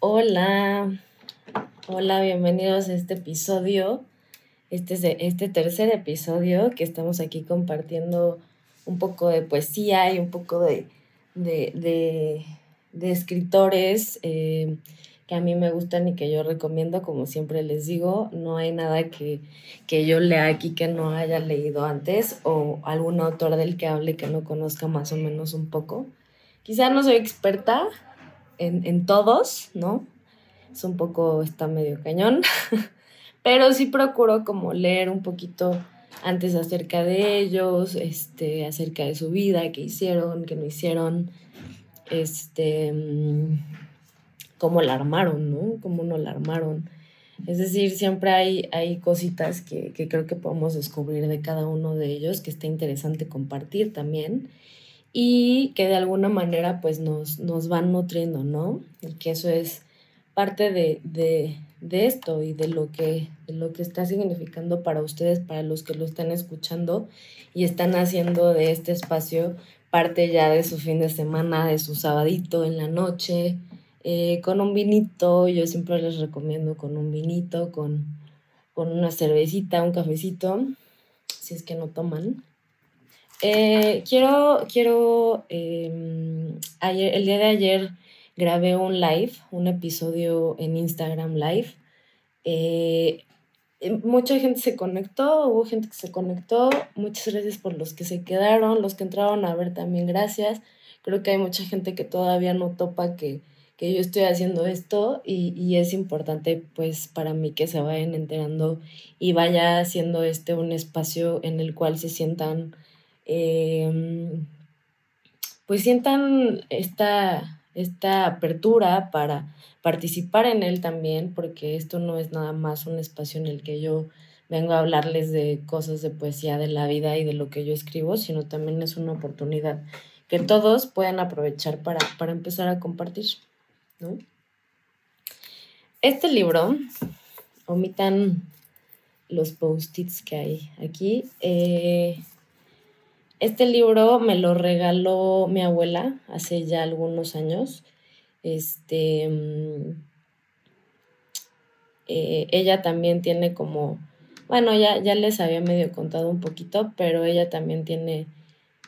Hola, hola, bienvenidos a este episodio. Este es este tercer episodio que estamos aquí compartiendo un poco de poesía y un poco de, de, escritores eh, que a mí me gustan y que yo recomiendo, como siempre les digo, no hay nada que, que yo lea aquí que no haya leído antes o algún autor del que hable que no conozca más o menos un poco. Quizá no soy experta, en, todos, ¿no? Es un poco, está medio cañón, pero sí procuro como leer un poquito antes acerca de ellos, este, acerca de su vida, qué hicieron, qué no hicieron, este, mm, cómo la armaron, ¿no? Cómo no la armaron. Es decir, siempre hay, hay cositas que, que, creo que podemos descubrir de cada uno de ellos que está interesante compartir también y que de alguna manera pues nos, nos van nutriendo, ¿no? Y que eso es parte de, esto y de lo, que, de lo que está significando para ustedes, para los que lo están escuchando y están haciendo de este espacio parte ya de su fin de semana, de su sabadito en la noche, eh, con un vinito, yo siempre les recomiendo con un vinito, con, con una cervecita, un cafecito, si es que no toman. Eh, quiero, quiero, em, ayer, el día de ayer grabé un live, un episodio en Instagram Live. Eh, em, mucha gente se conectó, hubo gente que se conectó. Muchas gracias por los que se quedaron, los que entraron a ver también, gracias. Creo que hay mucha gente que todavía no topa que, que yo estoy haciendo esto y, y, es importante pues para mí que se vayan enterando y vaya haciendo este un espacio en el cual se sientan Em, pues sientan esta, esta apertura para participar en él también, porque esto no es nada más un espacio en el que yo vengo a hablarles de cosas de poesía de la vida y de lo que yo escribo, sino también es una oportunidad que todos puedan aprovechar para, para empezar a compartir. Este libro, omitan los post-its que hay aquí, eh, este libro me lo regaló mi abuela hace ya algunos años. Este, mm, eh, ella también tiene como, bueno, ya, ya les había medio contado un poquito, pero ella también tiene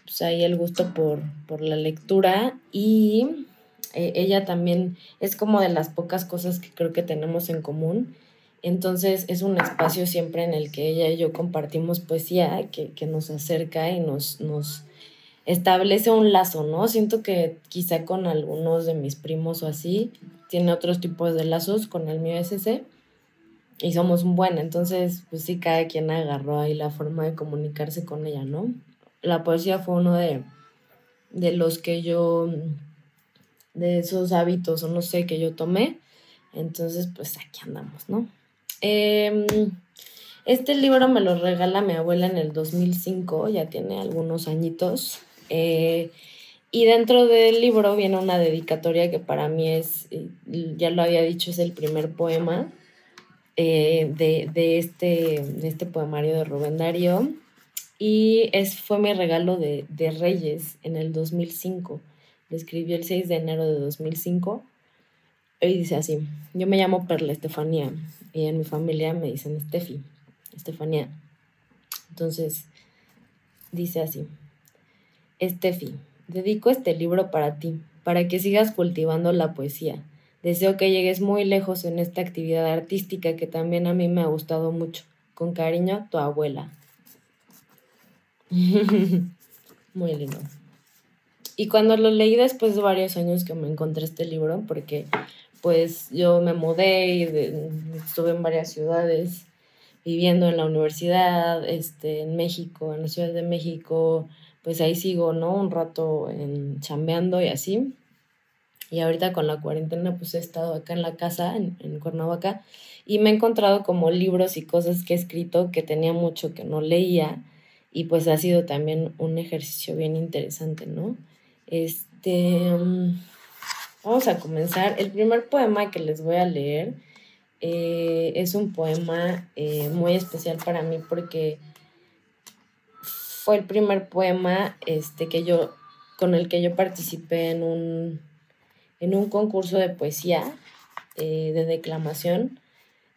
pues, ahí el gusto por, por la lectura y eh, ella también es como de las pocas cosas que creo que tenemos en común entonces es un espacio siempre en el que ella y yo compartimos poesía que, nos acerca y nos, nos establece un lazo, ¿no? Siento que quizá con algunos de mis primos o así, tiene otros tipos de lazos, con el mío es ese, y somos un buen, entonces pues sí, cada quien agarró ahí la forma de comunicarse con ella, ¿no? La poesía fue uno de, de los que yo, de esos hábitos o no sé, que yo tomé, entonces pues aquí andamos, ¿no? Em, este libro me lo regala mi abuela en el 2005, ya tiene algunos añitos. Eh, y dentro del libro viene una dedicatoria que para mí es, ya lo había dicho, es el primer poema eh, de, este, de este poemario de Rubén Darío. Y es, fue mi regalo de, de Reyes en el 2005. Lo escribí el 6 de enero de 2005. Y dice así, yo me llamo Perla Estefanía y en mi familia me dicen Steffi, Estefanía. Entonces, dice así, Steffi, dedico este libro para ti, para que sigas cultivando la poesía. Deseo que llegues muy lejos en esta actividad artística que también a mí me ha gustado mucho. Con cariño, tu abuela. muy lindo. Y cuando lo leí después de varios años que me encontré este libro, porque pues yo me mudé y estuve en varias ciudades viviendo en la universidad, este, en México, en la Ciudad de México, pues ahí sigo, ¿no? Un rato en, chambeando y así. Y ahorita con la cuarentena, pues he estado acá en la casa, en, en Cuernavaca, y me he encontrado como libros y cosas que he escrito que tenía mucho que no leía, y pues ha sido también un ejercicio bien interesante, ¿no? Este... Vamos a comenzar. El primer poema que les voy a leer eh, es un poema eh, muy especial para mí porque fue el primer poema este, que yo, con el que yo participé en un, en un concurso de poesía eh, de declamación.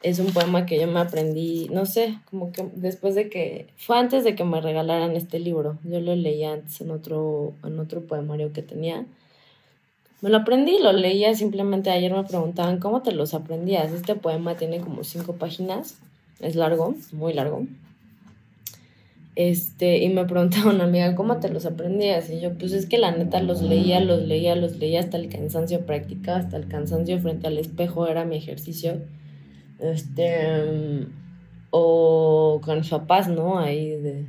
Es un poema que yo me aprendí, no sé, como que después de que, fue antes de que me regalaran este libro. Yo lo leía antes en otro, en otro poemario que tenía. Me lo aprendí, lo leía simplemente ayer me preguntaban cómo te los aprendías. Este poema tiene como cinco páginas, es largo, muy largo. Este, y me preguntaba una amiga, ¿cómo te los aprendías? Y yo, pues es que la neta los leía, los leía, los leía hasta el cansancio, practicaba hasta el cansancio frente al espejo, era mi ejercicio. Este, o con mis papás, ¿no? Ahí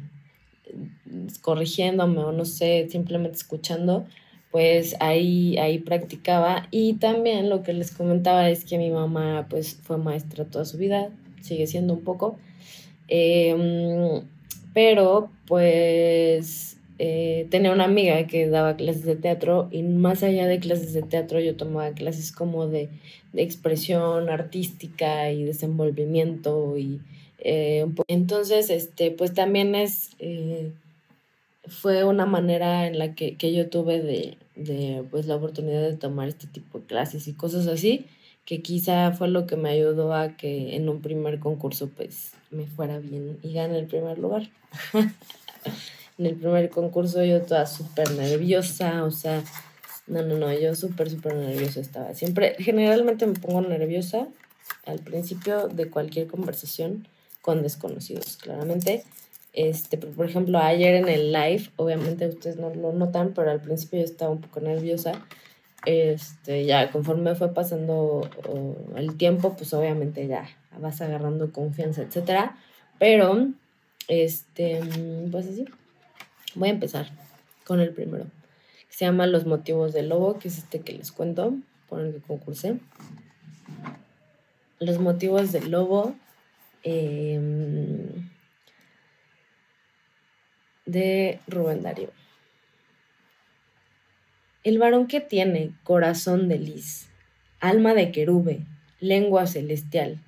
corrigiéndome o no sé, simplemente escuchando, pues ahí, ahí practicaba. Y también lo que les comentaba es que mi mamá pues fue maestra toda su vida, sigue siendo un poco. Eh, pero pues eh, tenía una amiga que daba clases de teatro y más allá de clases de teatro yo tomaba clases como de, expresión artística y desenvolvimiento y eh, entonces este pues también es eh, fue una manera en la que, yo tuve de, de pues la oportunidad de tomar este tipo de clases y cosas así que quizá fue lo que me ayudó a que en un primer concurso pues me fuera bien y gane el primer lugar. en el primer concurso yo toda súper nerviosa, o sea, no, no, no, yo súper, súper nerviosa estaba. Siempre, generalmente me pongo nerviosa al principio de cualquier conversación con desconocidos, claramente. Este, por ejemplo, ayer en el live, obviamente ustedes no lo notan, pero al principio yo estaba un poco nerviosa este, ya conforme fue pasando el tiempo, pues obviamente ya vas agarrando confianza, etcétera. Pero, este, pues así, voy a empezar con el primero. se llama Los motivos del lobo, que es este que les cuento, por el que concursé. Los motivos del lobo. Em, de Rubén Darío. El varón que tiene corazón de lis, alma de querube, lengua celestial,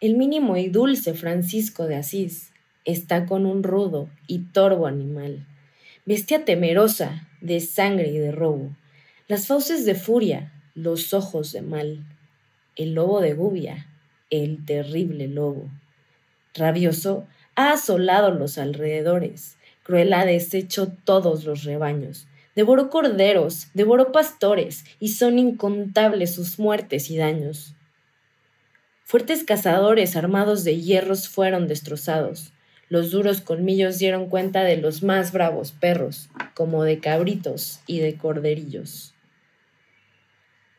el mínimo y dulce Francisco de Asís, está con un rudo y torvo animal, bestia temerosa de sangre y de robo, las fauces de furia, los ojos de mal, el lobo de gubia, el terrible lobo. Rabioso, ha asolado los alrededores, cruel ha deshecho todos los rebaños, Devoró corderos, devoró pastores, y son incontables sus muertes y daños. Fuertes cazadores armados de hierros fueron destrozados. Los duros colmillos dieron cuenta de los más bravos perros, como de cabritos y de corderillos.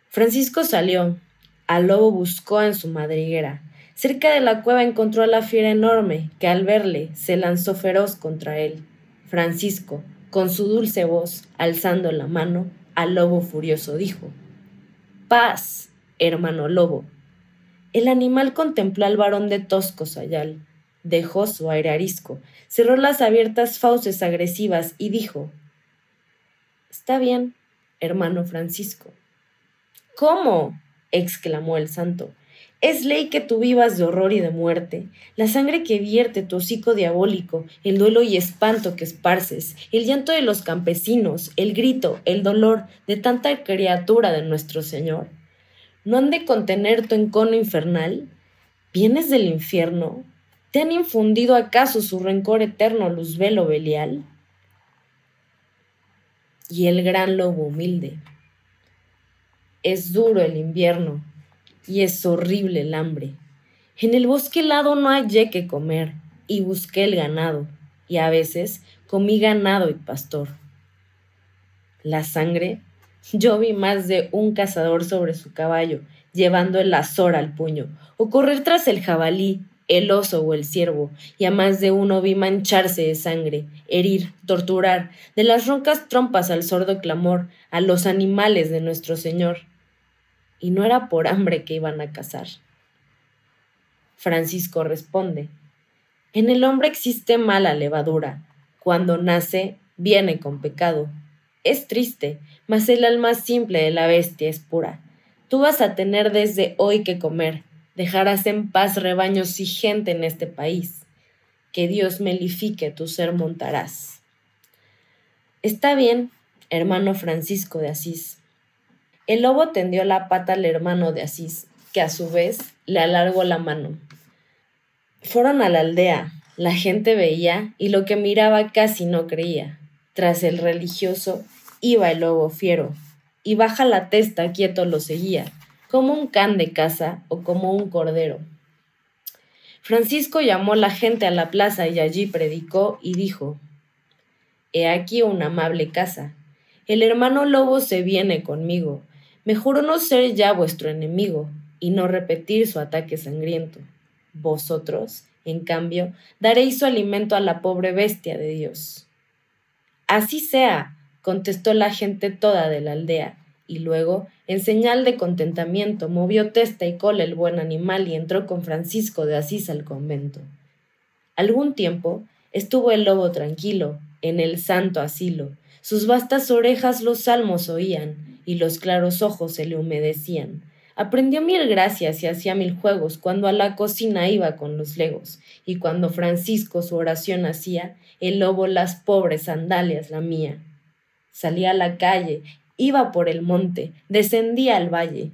Francisco salió. Al lobo buscó en su madriguera. Cerca de la cueva encontró a la fiera enorme, que al verle se lanzó feroz contra él. Francisco, con su dulce voz, alzando la mano, al lobo furioso dijo, Paz, hermano lobo. El animal contempló al varón de tosco sayal, dejó su aire arisco, cerró las abiertas fauces agresivas y dijo, Está bien, hermano Francisco. ¿Cómo? exclamó el santo. Es ley que tú vivas de horror y de muerte, la sangre que vierte tu hocico diabólico, el duelo y espanto que esparces, el llanto de los campesinos, el grito, el dolor de tanta criatura de nuestro Señor. ¿No han de contener tu encono infernal? ¿Vienes del infierno? ¿Te han infundido acaso su rencor eterno Luzbelo Belial? Y el gran lobo humilde. Es duro el invierno, y es horrible el hambre. En el bosque helado no hallé que comer, y busqué el ganado, y a veces comí ganado y pastor. La sangre, yo vi más de un cazador sobre su caballo, llevando el azor al puño, o correr tras el jabalí, el oso o el ciervo, y a más de uno vi mancharse de sangre, herir, torturar, de las roncas trompas al sordo clamor, a los animales de nuestro Señor y no era por hambre que iban a cazar. Francisco responde, en el hombre existe mala levadura, cuando nace viene con pecado. Es triste, mas el alma simple de la bestia es pura. Tú vas a tener desde hoy que comer, dejarás en paz rebaños y gente en este país. Que Dios melifique tu ser montarás. Está bien, hermano Francisco de Asís, el lobo tendió la pata al hermano de Asís, que a su vez le alargó la mano. Fueron a la aldea, la gente veía y lo que miraba casi no creía. Tras el religioso iba el lobo fiero, y baja la testa quieto lo seguía, como un can de caza o como un cordero. Francisco llamó la gente a la plaza y allí predicó y dijo He aquí una amable casa. El hermano lobo se viene conmigo. Me juro no ser ya vuestro enemigo y no repetir su ataque sangriento. Vosotros, en cambio, daréis su alimento a la pobre bestia de Dios. Así sea, contestó la gente toda de la aldea, y luego, en señal de contentamiento, movió testa y cola el buen animal y entró con Francisco de Asís al convento. Algún tiempo estuvo el lobo tranquilo, en el santo asilo, sus vastas orejas los salmos oían, y los claros ojos se le humedecían. Aprendió mil gracias y hacía mil juegos cuando a la cocina iba con los legos, y cuando Francisco su oración hacía, el lobo las pobres sandalias la mía. Salía a la calle, iba por el monte, descendía al valle.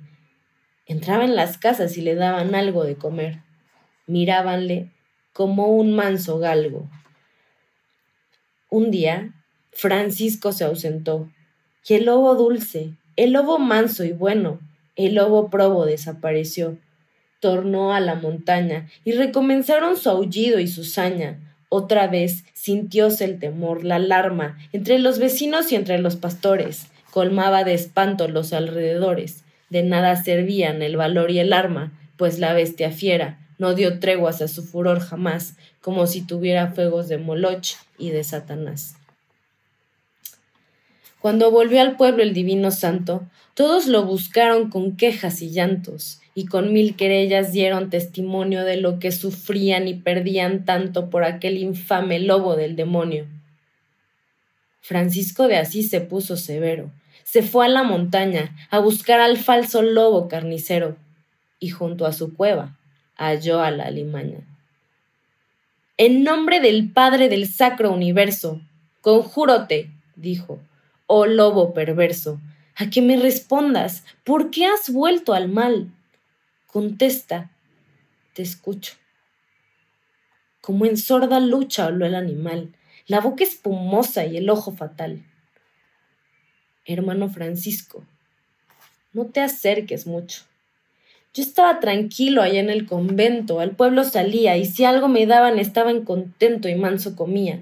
Entraba en las casas y le daban algo de comer. Mirábanle como un manso galgo. Un día, Francisco se ausentó, y el lobo dulce, el lobo manso y bueno, el lobo probo desapareció. Tornó a la montaña y recomenzaron su aullido y su saña. Otra vez sintióse el temor, la alarma, entre los vecinos y entre los pastores. Colmaba de espanto los alrededores. De nada servían el valor y el arma, pues la bestia fiera no dio treguas a su furor jamás, como si tuviera fuegos de Moloch y de Satanás. Cuando volvió al pueblo el divino santo, todos lo buscaron con quejas y llantos, y con mil querellas dieron testimonio de lo que sufrían y perdían tanto por aquel infame lobo del demonio. Francisco de Asís se puso severo, se fue a la montaña a buscar al falso lobo carnicero, y junto a su cueva halló a la alimaña. En nombre del Padre del Sacro Universo, conjúrote, dijo, oh lobo perverso, a que me respondas, ¿por qué has vuelto al mal? Contesta, te escucho. Como en sorda lucha habló el animal, la boca espumosa y el ojo fatal. Hermano Francisco, no te acerques mucho. Yo estaba tranquilo allá en el convento, al pueblo salía, y si algo me daban estaba en contento y manso comía.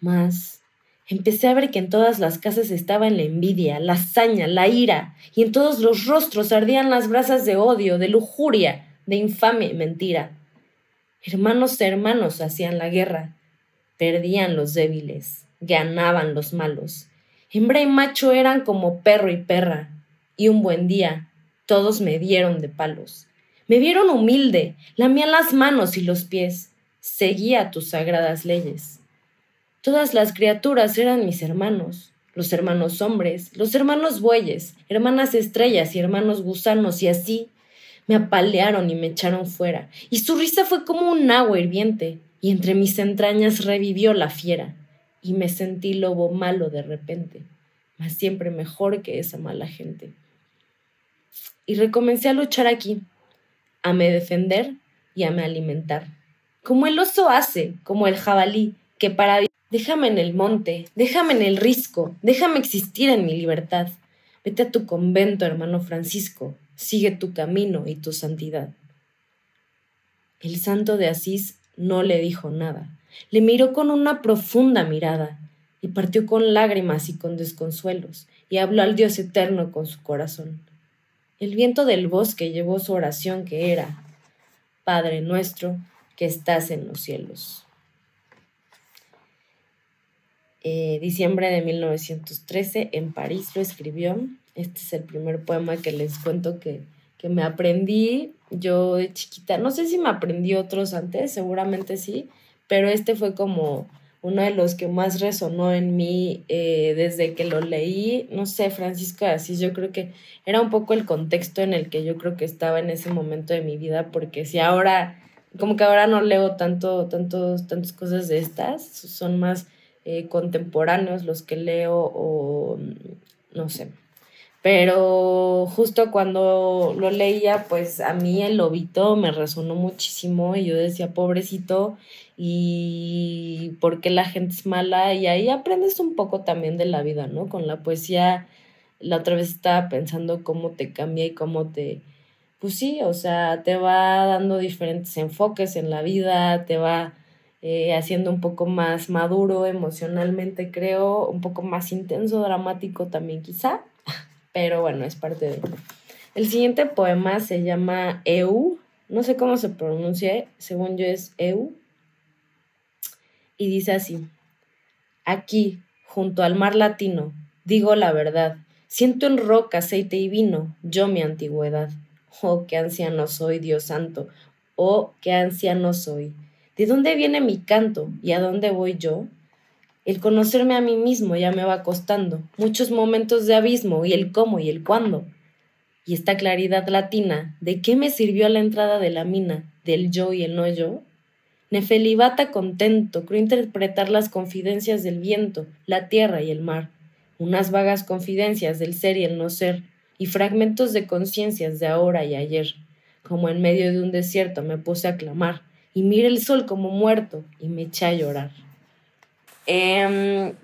Mas Empecé a ver que en todas las casas estaba la envidia, la hazaña, la ira, y en todos los rostros ardían las brasas de odio, de lujuria, de infame mentira. Hermanos hermanos hacían la guerra, perdían los débiles, ganaban los malos. Hembra y macho eran como perro y perra, y un buen día todos me dieron de palos. Me vieron humilde, lamía las manos y los pies, seguía tus sagradas leyes. Todas las criaturas eran mis hermanos, los hermanos hombres, los hermanos bueyes, hermanas estrellas y hermanos gusanos, y así me apalearon y me echaron fuera, y su risa fue como un agua hirviente, y entre mis entrañas revivió la fiera, y me sentí lobo malo de repente, mas siempre mejor que esa mala gente. Y recomencé a luchar aquí, a me defender y a me alimentar, como el oso hace, como el jabalí, que para Déjame en el monte, déjame en el risco, déjame existir en mi libertad. Vete a tu convento, hermano Francisco, sigue tu camino y tu santidad. El santo de Asís no le dijo nada, le miró con una profunda mirada y partió con lágrimas y con desconsuelos y habló al Dios eterno con su corazón. El viento del bosque llevó su oración que era, Padre nuestro que estás en los cielos. Eh, diciembre de 1913 en París lo escribió. Este es el primer poema que les cuento que, que me aprendí yo de chiquita. No sé si me aprendí otros antes, seguramente sí, pero este fue como uno de los que más resonó en mí eh, desde que lo leí. No sé, Francisco de Asís, yo creo que era un poco el contexto en el que yo creo que estaba en ese momento de mi vida, porque si ahora, como que ahora no leo tanto, tantos, tantas cosas de estas, son más eh, contemporáneos los que leo o no sé. Pero justo cuando lo leía, pues a mí el lobito me resonó muchísimo y yo decía, pobrecito, y por qué la gente es mala. Y ahí aprendes un poco también de la vida, ¿no? Con la poesía, la otra vez estaba pensando cómo te cambia y cómo te, pues sí, o sea, te va dando diferentes enfoques en la vida, te va eh, haciendo un poco más maduro emocionalmente, creo, un poco más intenso, dramático también quizá, pero bueno, es parte de... El siguiente poema se llama Eu, no sé cómo se pronuncia, según yo es Eu, y dice así, aquí, junto al mar latino, digo la verdad, siento en roca, aceite y vino, yo mi antigüedad. Oh, qué anciano soy, Dios santo, oh, qué anciano soy. ¿De dónde viene mi canto y a dónde voy yo? El conocerme a mí mismo ya me va costando muchos momentos de abismo y el cómo y el cuándo. Y esta claridad latina, ¿de qué me sirvió la entrada de la mina, del yo y el no yo? Nefelibata contento, creo interpretar las confidencias del viento, la tierra y el mar, unas vagas confidencias del ser y el no ser, y fragmentos de conciencias de ahora y ayer. Como en medio de un desierto me puse a clamar, y mire el sol como muerto y me eché a llorar. Em,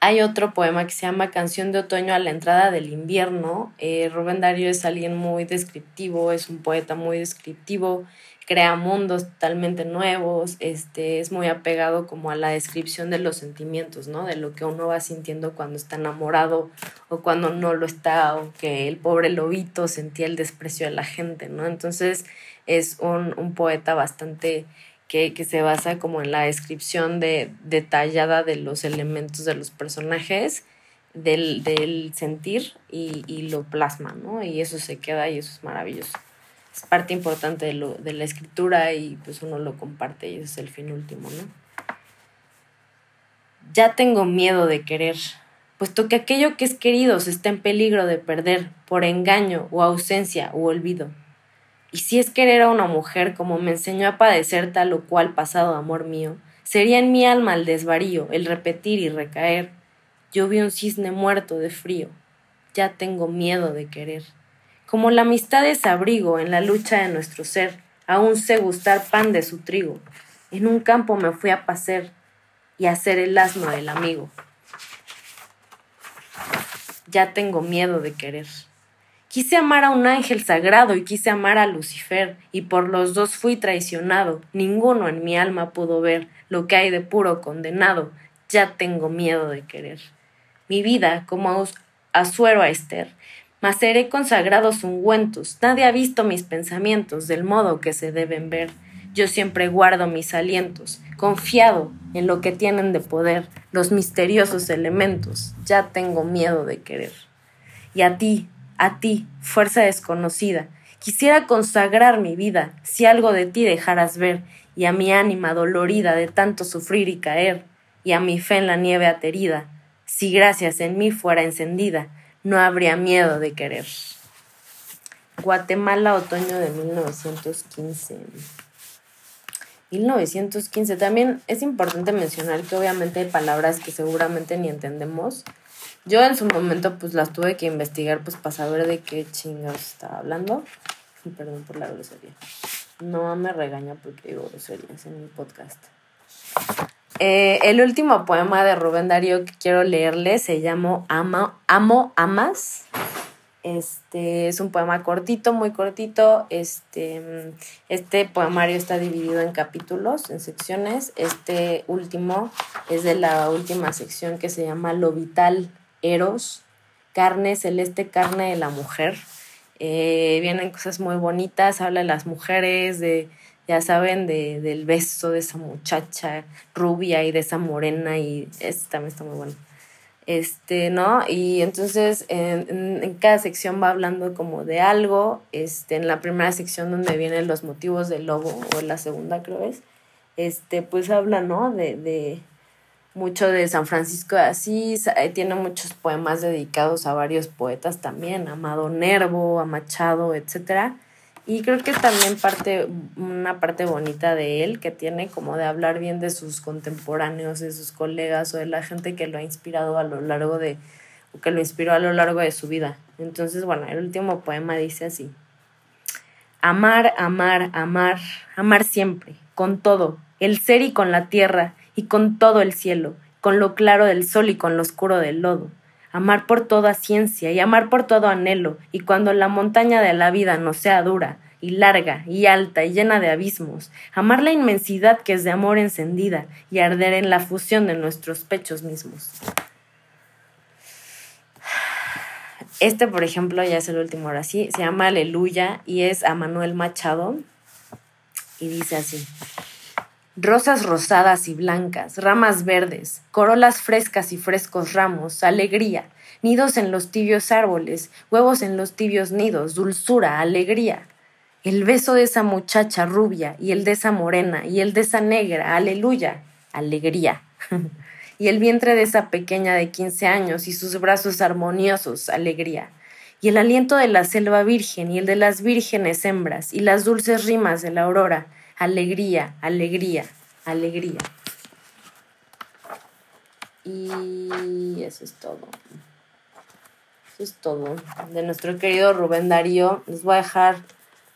hay otro poema que se llama Canción de Otoño a la entrada del invierno. Eh, Rubén Darío es alguien muy descriptivo, es un poeta muy descriptivo, crea mundos totalmente nuevos, este, es muy apegado como a la descripción de los sentimientos, ¿no? De lo que uno va sintiendo cuando está enamorado o cuando no lo está, o que el pobre lobito sentía el desprecio de la gente, ¿no? Entonces, es un, poeta bastante que, se basa como en la descripción de, detallada de los elementos de los personajes, del, sentir y, lo plasma, ¿no? Y eso se queda y eso es maravilloso. Es parte importante de, lo, de la escritura y pues uno lo comparte y ese es el fin último, ¿no? Ya tengo miedo de querer, puesto que aquello que es querido se está en peligro de perder por engaño o ausencia o olvido. Y si es querer a una mujer como me enseñó a padecer tal o cual pasado amor mío, sería en mi alma el desvarío, el repetir y recaer. Yo vi un cisne muerto de frío, ya tengo miedo de querer. Como la amistad es abrigo en la lucha de nuestro ser, aún sé gustar pan de su trigo. En un campo me fui a pasear y a ser el asno del amigo. Ya tengo miedo de querer. Quise amar a un ángel sagrado y quise amar a Lucifer, y por los dos fui traicionado. Ninguno en mi alma pudo ver lo que hay de puro condenado. Ya tengo miedo de querer. Mi vida, como asuero a Esther, mas seré consagrados ungüentos. Nadie ha visto mis pensamientos del modo que se deben ver. Yo siempre guardo mis alientos, confiado en lo que tienen de poder los misteriosos elementos. Ya tengo miedo de querer. Y a ti, a ti, fuerza desconocida. Quisiera consagrar mi vida, si algo de ti dejaras ver, y a mi ánima dolorida de tanto sufrir y caer, y a mi fe en la nieve aterida, si gracias en mí fuera encendida, no habría miedo de querer. Guatemala, otoño de 1915. 1915. También es importante mencionar que obviamente hay palabras que seguramente ni entendemos, yo en su momento pues las tuve que investigar pues para saber de qué chingados estaba hablando. Y perdón por la grosería. No me regaña porque digo groserías en mi podcast. Eh, el último poema de Rubén Darío que quiero leerle se llama Amo, Amo Amas. Este es un poema cortito, muy cortito. Este, este poemario está dividido en capítulos, en secciones. Este último es de la última sección que se llama Lo Vital Eros, carne celeste, carne de la mujer. Eh, vienen cosas muy bonitas, habla de las mujeres, de, ya saben, de, del beso de esa muchacha rubia y de esa morena, y este también está muy bueno. Este, ¿no? Y entonces en, en, cada sección va hablando como de algo. Este, en la primera sección donde vienen los motivos del lobo, o en la segunda creo es, este, pues habla, ¿no? De, de, mucho de San Francisco de Asís, tiene muchos poemas dedicados a varios poetas también, Amado Nervo, a Machado, etc. Y creo que también parte, una parte bonita de él que tiene como de hablar bien de sus contemporáneos, de sus colegas o de la gente que lo ha inspirado a lo largo de o que lo inspiró a lo largo de su vida. Entonces, bueno, el último poema dice así. Amar, amar, amar, amar siempre, con todo, el ser y con la tierra, y con todo el cielo, con lo claro del sol y con lo oscuro del lodo. Amar por toda ciencia y amar por todo anhelo, y cuando la montaña de la vida no sea dura, y larga, y alta, y llena de abismos, amar la inmensidad que es de amor encendida, y arder en la fusión de nuestros pechos mismos. Este, por ejemplo, ya es el último ahora sí, se llama Aleluya y es a Manuel Machado y dice así. Rosas rosadas y blancas, ramas verdes, corolas frescas y frescos ramos, alegría, nidos en los tibios árboles, huevos en los tibios nidos, dulzura, alegría. El beso de esa muchacha rubia y el de esa morena y el de esa negra, aleluya, alegría. y el vientre de esa pequeña de quince años y sus brazos armoniosos, alegría, y el aliento de la selva virgen y el de las vírgenes hembras y las dulces rimas de la aurora, alegría, alegría, alegría. Y eso es todo. Eso es todo. De nuestro querido Rubén Darío, les voy a dejar,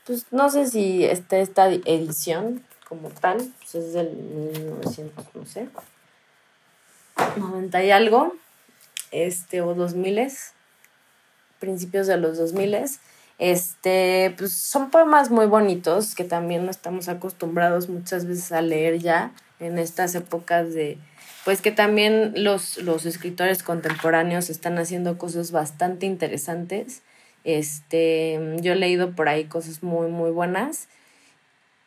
pues no sé si está esta edición como tal, pues es del 1900, no sé. 90 y algo, este, o 2000, principios de los 2000. Este, pues son poemas muy bonitos que también no estamos acostumbrados muchas veces a leer ya en estas épocas de, pues que también los, los escritores contemporáneos están haciendo cosas bastante interesantes. Este, yo he leído por ahí cosas muy, muy buenas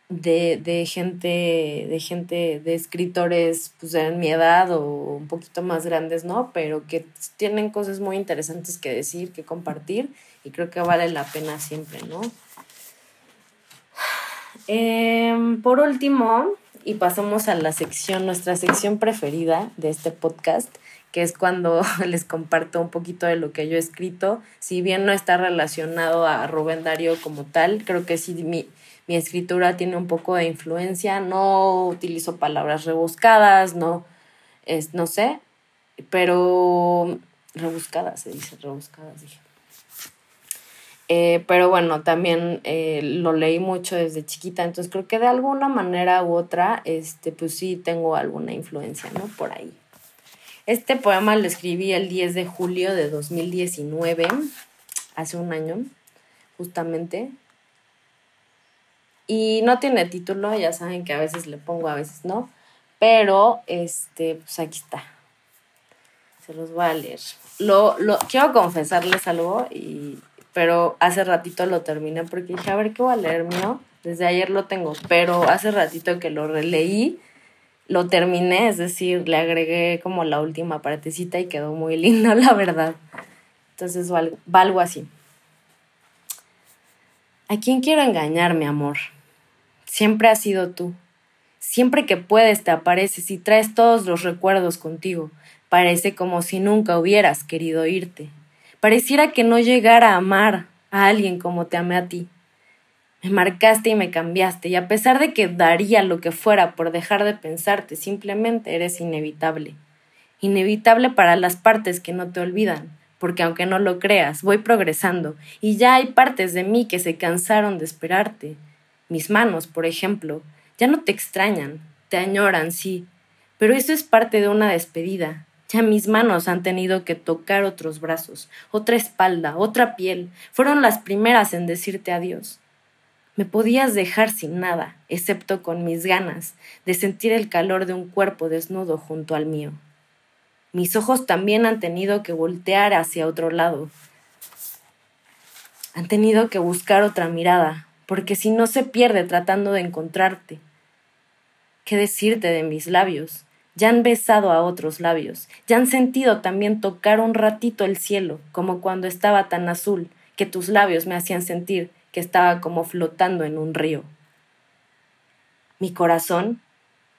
de, de gente, de gente, de escritores pues de mi edad o un poquito más grandes, ¿no? Pero que tienen cosas muy interesantes que decir, que compartir y creo que vale la pena siempre, ¿no? Em, por último, y pasamos a la sección, nuestra sección preferida de este podcast, que es cuando les comparto un poquito de lo que yo he escrito. Si bien no está relacionado a Rubén Darío como tal, creo que sí mi, mi escritura tiene un poco de influencia, no utilizo palabras rebuscadas, no, es, no sé, pero rebuscadas, se dice, rebuscadas, dije. Eh, pero bueno, también eh, lo leí mucho desde chiquita, entonces creo que de alguna manera u otra, este, pues sí tengo alguna influencia, ¿no? Por ahí. Este poema lo escribí el 10 de julio de 2019, hace un año, justamente. Y no tiene título, ya saben que a veces le pongo, a veces no. Pero, este, pues aquí está. Se los voy a leer. Lo, lo, quiero confesarles algo, y, pero hace ratito lo terminé porque dije, a ver, ¿qué voy a leer mío? Desde ayer lo tengo, pero hace ratito que lo releí, lo terminé, es decir, le agregué como la última partecita y quedó muy lindo, la verdad. Entonces va algo así. ¿A quién quiero engañar, mi amor? Siempre has sido tú. Siempre que puedes te apareces y traes todos los recuerdos contigo. Parece como si nunca hubieras querido irte. Pareciera que no llegara a amar a alguien como te amé a ti. Me marcaste y me cambiaste, y a pesar de que daría lo que fuera por dejar de pensarte, simplemente eres inevitable. Inevitable para las partes que no te olvidan, porque aunque no lo creas, voy progresando, y ya hay partes de mí que se cansaron de esperarte, mis manos, por ejemplo, ya no te extrañan, te añoran, sí, pero eso es parte de una despedida. Ya mis manos han tenido que tocar otros brazos, otra espalda, otra piel. Fueron las primeras en decirte adiós. Me podías dejar sin nada, excepto con mis ganas de sentir el calor de un cuerpo desnudo junto al mío. Mis ojos también han tenido que voltear hacia otro lado. Han tenido que buscar otra mirada, porque si no se pierde tratando de encontrarte. ¿Qué decirte de mis labios? Ya han besado a otros labios, ya han sentido también tocar un ratito el cielo, como cuando estaba tan azul, que tus labios me hacían sentir que estaba como flotando en un río. Mi corazón,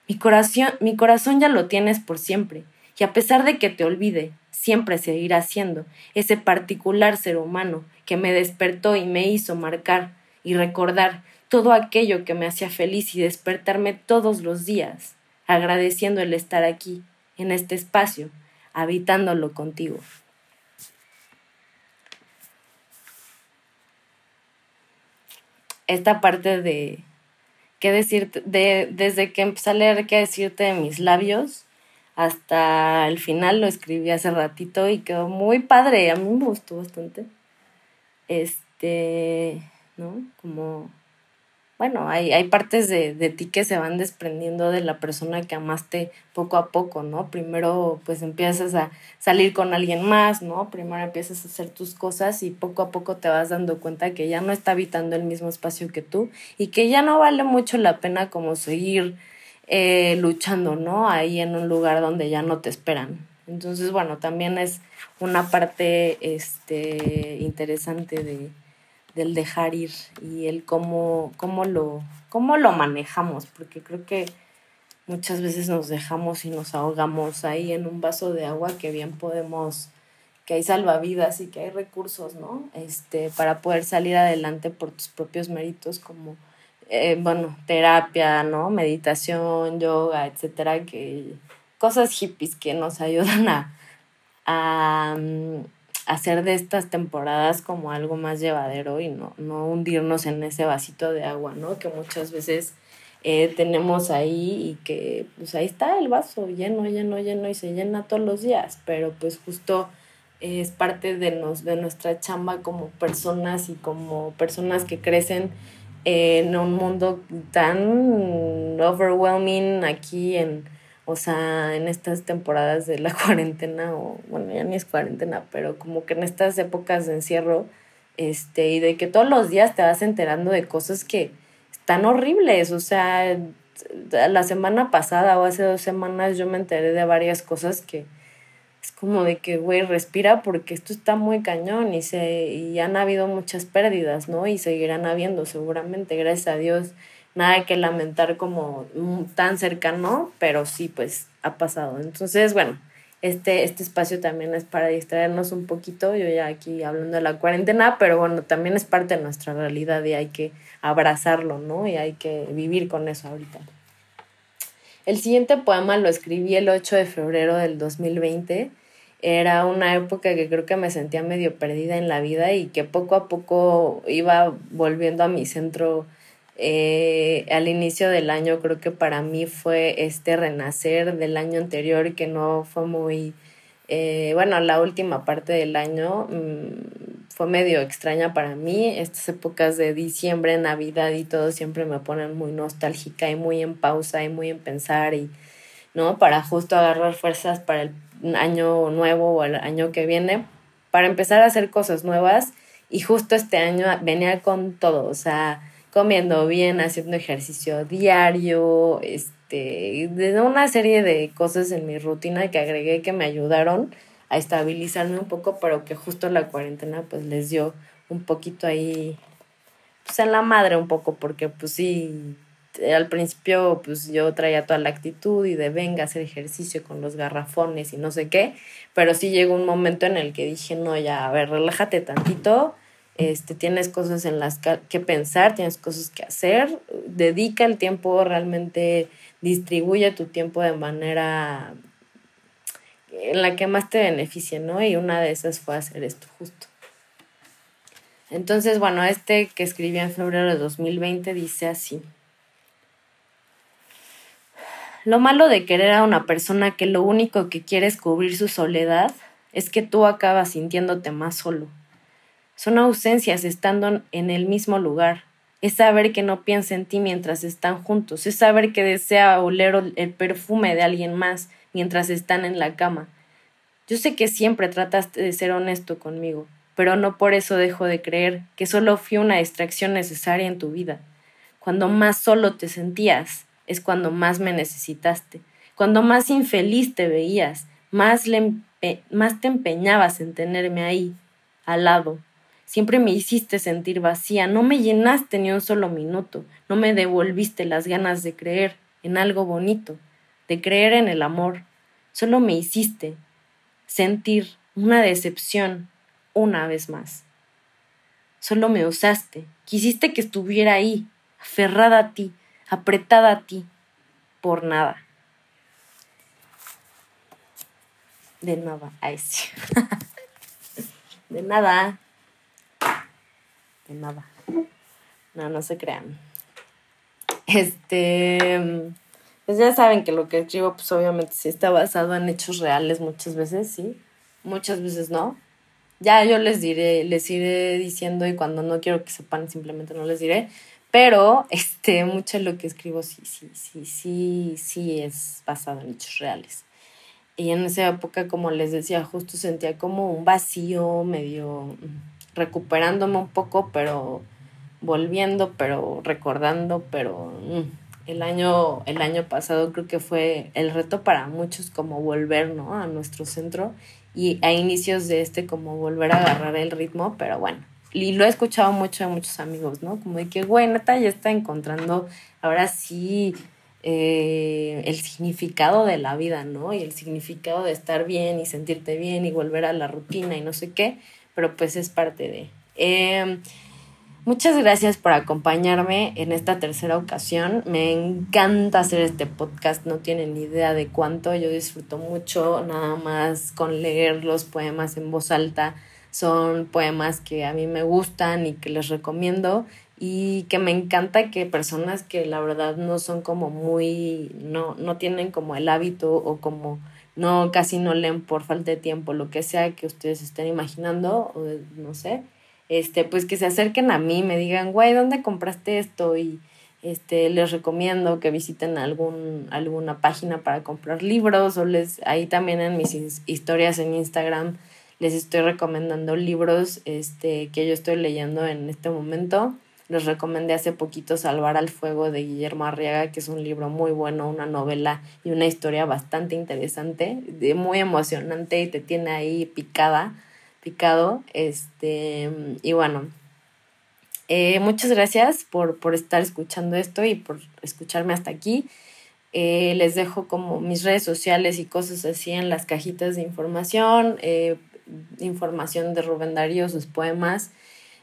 mi corazón, mi corazón ya lo tienes por siempre, y a pesar de que te olvide, siempre seguirá siendo ese particular ser humano que me despertó y me hizo marcar y recordar todo aquello que me hacía feliz y despertarme todos los días, agradeciendo el estar aquí, en este espacio, habitándolo contigo. Esta parte de qué decirte, de, desde que empecé a leer qué decirte de mis labios hasta el final lo escribí hace ratito y quedó muy padre, a mí me gustó bastante. Este ¿no? Como bueno, hay, hay partes de, de, ti que se van desprendiendo de la persona que amaste poco a poco, ¿no? Primero pues empiezas a salir con alguien más, ¿no? Primero empiezas a hacer tus cosas y poco a poco te vas dando cuenta que ya no está habitando el mismo espacio que tú y que ya no vale mucho la pena como seguir eh, luchando, ¿no? Ahí en un lugar donde ya no te esperan. Entonces, bueno, también es una parte este, interesante de del dejar ir y el cómo, cómo, lo, cómo lo manejamos, porque creo que muchas veces nos dejamos y nos ahogamos ahí en un vaso de agua que bien podemos, que hay salvavidas y que hay recursos, ¿no? Este, para poder salir adelante por tus propios méritos como, eh, bueno, terapia, ¿no? Meditación, yoga, etcétera, que cosas hippies que nos ayudan a, a hacer de estas temporadas como algo más llevadero y no, no hundirnos en ese vasito de agua, ¿no? Que muchas veces eh, tenemos ahí y que pues ahí está el vaso lleno, lleno, lleno y se llena todos los días, pero pues justo es parte de, nos, de nuestra chamba como personas y como personas que crecen en un mundo tan overwhelming aquí en o sea, en estas temporadas de la cuarentena, o bueno, ya ni es cuarentena, pero como que en estas épocas de encierro, este, y de que todos los días te vas enterando de cosas que están horribles, o sea, la semana pasada o hace dos semanas yo me enteré de varias cosas que es como de que, güey, respira porque esto está muy cañón y, se, y han habido muchas pérdidas, ¿no? Y seguirán habiendo seguramente, gracias a Dios nada que lamentar como tan cercano, pero sí, pues ha pasado. Entonces, bueno, este, este espacio también es para distraernos un poquito, yo ya aquí hablando de la cuarentena, pero bueno, también es parte de nuestra realidad y hay que abrazarlo, ¿no? Y hay que vivir con eso ahorita. El siguiente poema lo escribí el 8 de febrero del 2020. Era una época que creo que me sentía medio perdida en la vida y que poco a poco iba volviendo a mi centro eh, al inicio del año creo que para mí fue este renacer del año anterior que no fue muy, eh, bueno, la última parte del año mm, fue medio extraña para mí. Estas épocas de diciembre, Navidad y todo siempre me ponen muy nostálgica y muy en pausa y muy en pensar y, ¿no? Para justo agarrar fuerzas para el año nuevo o el año que viene, para empezar a hacer cosas nuevas y justo este año venía con todo, o sea, comiendo bien, haciendo ejercicio diario, este, de una serie de cosas en mi rutina que agregué que me ayudaron a estabilizarme un poco, pero que justo la cuarentena pues les dio un poquito ahí, pues en la madre un poco, porque pues sí, al principio pues yo traía toda la actitud y de venga a hacer ejercicio con los garrafones y no sé qué, pero sí llegó un momento en el que dije, no, ya, a ver, relájate tantito, este, tienes cosas en las que pensar, tienes cosas que hacer, dedica el tiempo, realmente distribuye tu tiempo de manera en la que más te beneficie, ¿no? Y una de esas fue hacer esto justo. Entonces, bueno, este que escribí en febrero de 2020 dice así. Lo malo de querer a una persona que lo único que quiere es cubrir su soledad es que tú acabas sintiéndote más solo son ausencias estando en el mismo lugar. Es saber que no piensa en ti mientras están juntos. Es saber que desea oler el perfume de alguien más mientras están en la cama. Yo sé que siempre trataste de ser honesto conmigo, pero no por eso dejo de creer que solo fui una distracción necesaria en tu vida. Cuando más solo te sentías, es cuando más me necesitaste. Cuando más infeliz te veías, más, le más te empeñabas en tenerme ahí, al lado, Siempre me hiciste sentir vacía, no me llenaste ni un solo minuto, no me devolviste las ganas de creer en algo bonito, de creer en el amor. Solo me hiciste sentir una decepción una vez más. Solo me usaste, quisiste que estuviera ahí, aferrada a ti, apretada a ti, por nada. De nada, ay sí. De nada de nada. No, no se crean. Este, pues ya saben que lo que escribo, pues obviamente sí está basado en hechos reales muchas veces, sí. Muchas veces no. Ya yo les diré, les iré diciendo y cuando no quiero que sepan simplemente no les diré. Pero este, mucho de lo que escribo sí, sí, sí, sí, sí es basado en hechos reales. Y en esa época, como les decía, justo sentía como un vacío, medio recuperándome un poco, pero volviendo, pero recordando, pero mm, el año, el año pasado creo que fue el reto para muchos como volver, ¿no? A nuestro centro y a inicios de este como volver a agarrar el ritmo, pero bueno, y lo he escuchado mucho de muchos amigos, ¿no? Como de que, güey, neta, ya está encontrando ahora sí eh, el significado de la vida, ¿no? Y el significado de estar bien y sentirte bien y volver a la rutina y no sé qué, pero pues es parte de... Eh, Muchas gracias por acompañarme en esta tercera ocasión. Me encanta hacer este podcast, no tienen ni idea de cuánto. Yo disfruto mucho nada más con leer los poemas en voz alta. Son poemas que a mí me gustan y que les recomiendo y que me encanta que personas que la verdad no son como muy, no, no tienen como el hábito o como no, casi no leen por falta de tiempo, lo que sea que ustedes estén imaginando, o no sé, este, pues que se acerquen a mí, me digan, güey, ¿dónde compraste esto? Y este, les recomiendo que visiten algún, alguna página para comprar libros o les, ahí también en mis historias en Instagram les estoy recomendando libros este, que yo estoy leyendo en este momento. Les recomendé hace poquito Salvar al Fuego de Guillermo Arriaga, que es un libro muy bueno, una novela y una historia bastante interesante, muy emocionante y te tiene ahí picada picado. Este, y bueno, eh, muchas gracias por, por, estar escuchando esto y por escucharme hasta aquí. Eh, les dejo como mis redes sociales y cosas así en las cajitas de información, eh, información de Rubén Darío, sus poemas.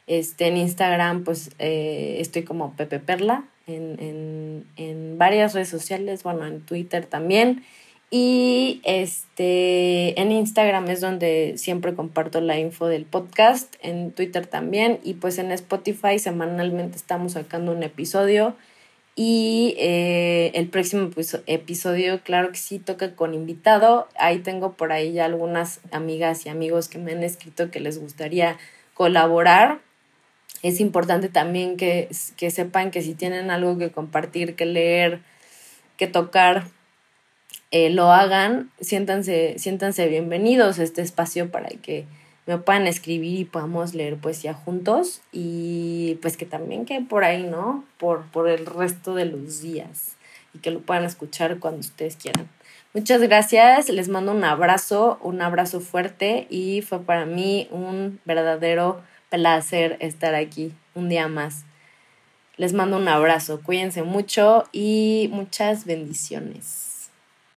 Este, en Instagram, pues estoy como Pepe Perla, en, en, en varias redes sociales, bueno, en Twitter también. Y este, en Instagram es donde siempre comparto la info del podcast, en Twitter también, y pues en Spotify semanalmente estamos sacando un episodio. Y eh, el próximo episodio, claro que sí, toca con invitado. Ahí tengo por ahí ya algunas amigas y amigos que me han escrito que les gustaría colaborar. Es importante también que, que sepan que si tienen algo que compartir, que leer, que tocar, eh, lo hagan, siéntanse, siéntanse bienvenidos a este espacio para que me puedan escribir y podamos leer poesía juntos y pues que también que por ahí, ¿no? Por, por el resto de los días y que lo puedan escuchar cuando ustedes quieran. Muchas gracias, les mando un abrazo, un abrazo fuerte y fue para mí un verdadero placer estar aquí un día más. Les mando un abrazo, cuídense mucho y muchas bendiciones.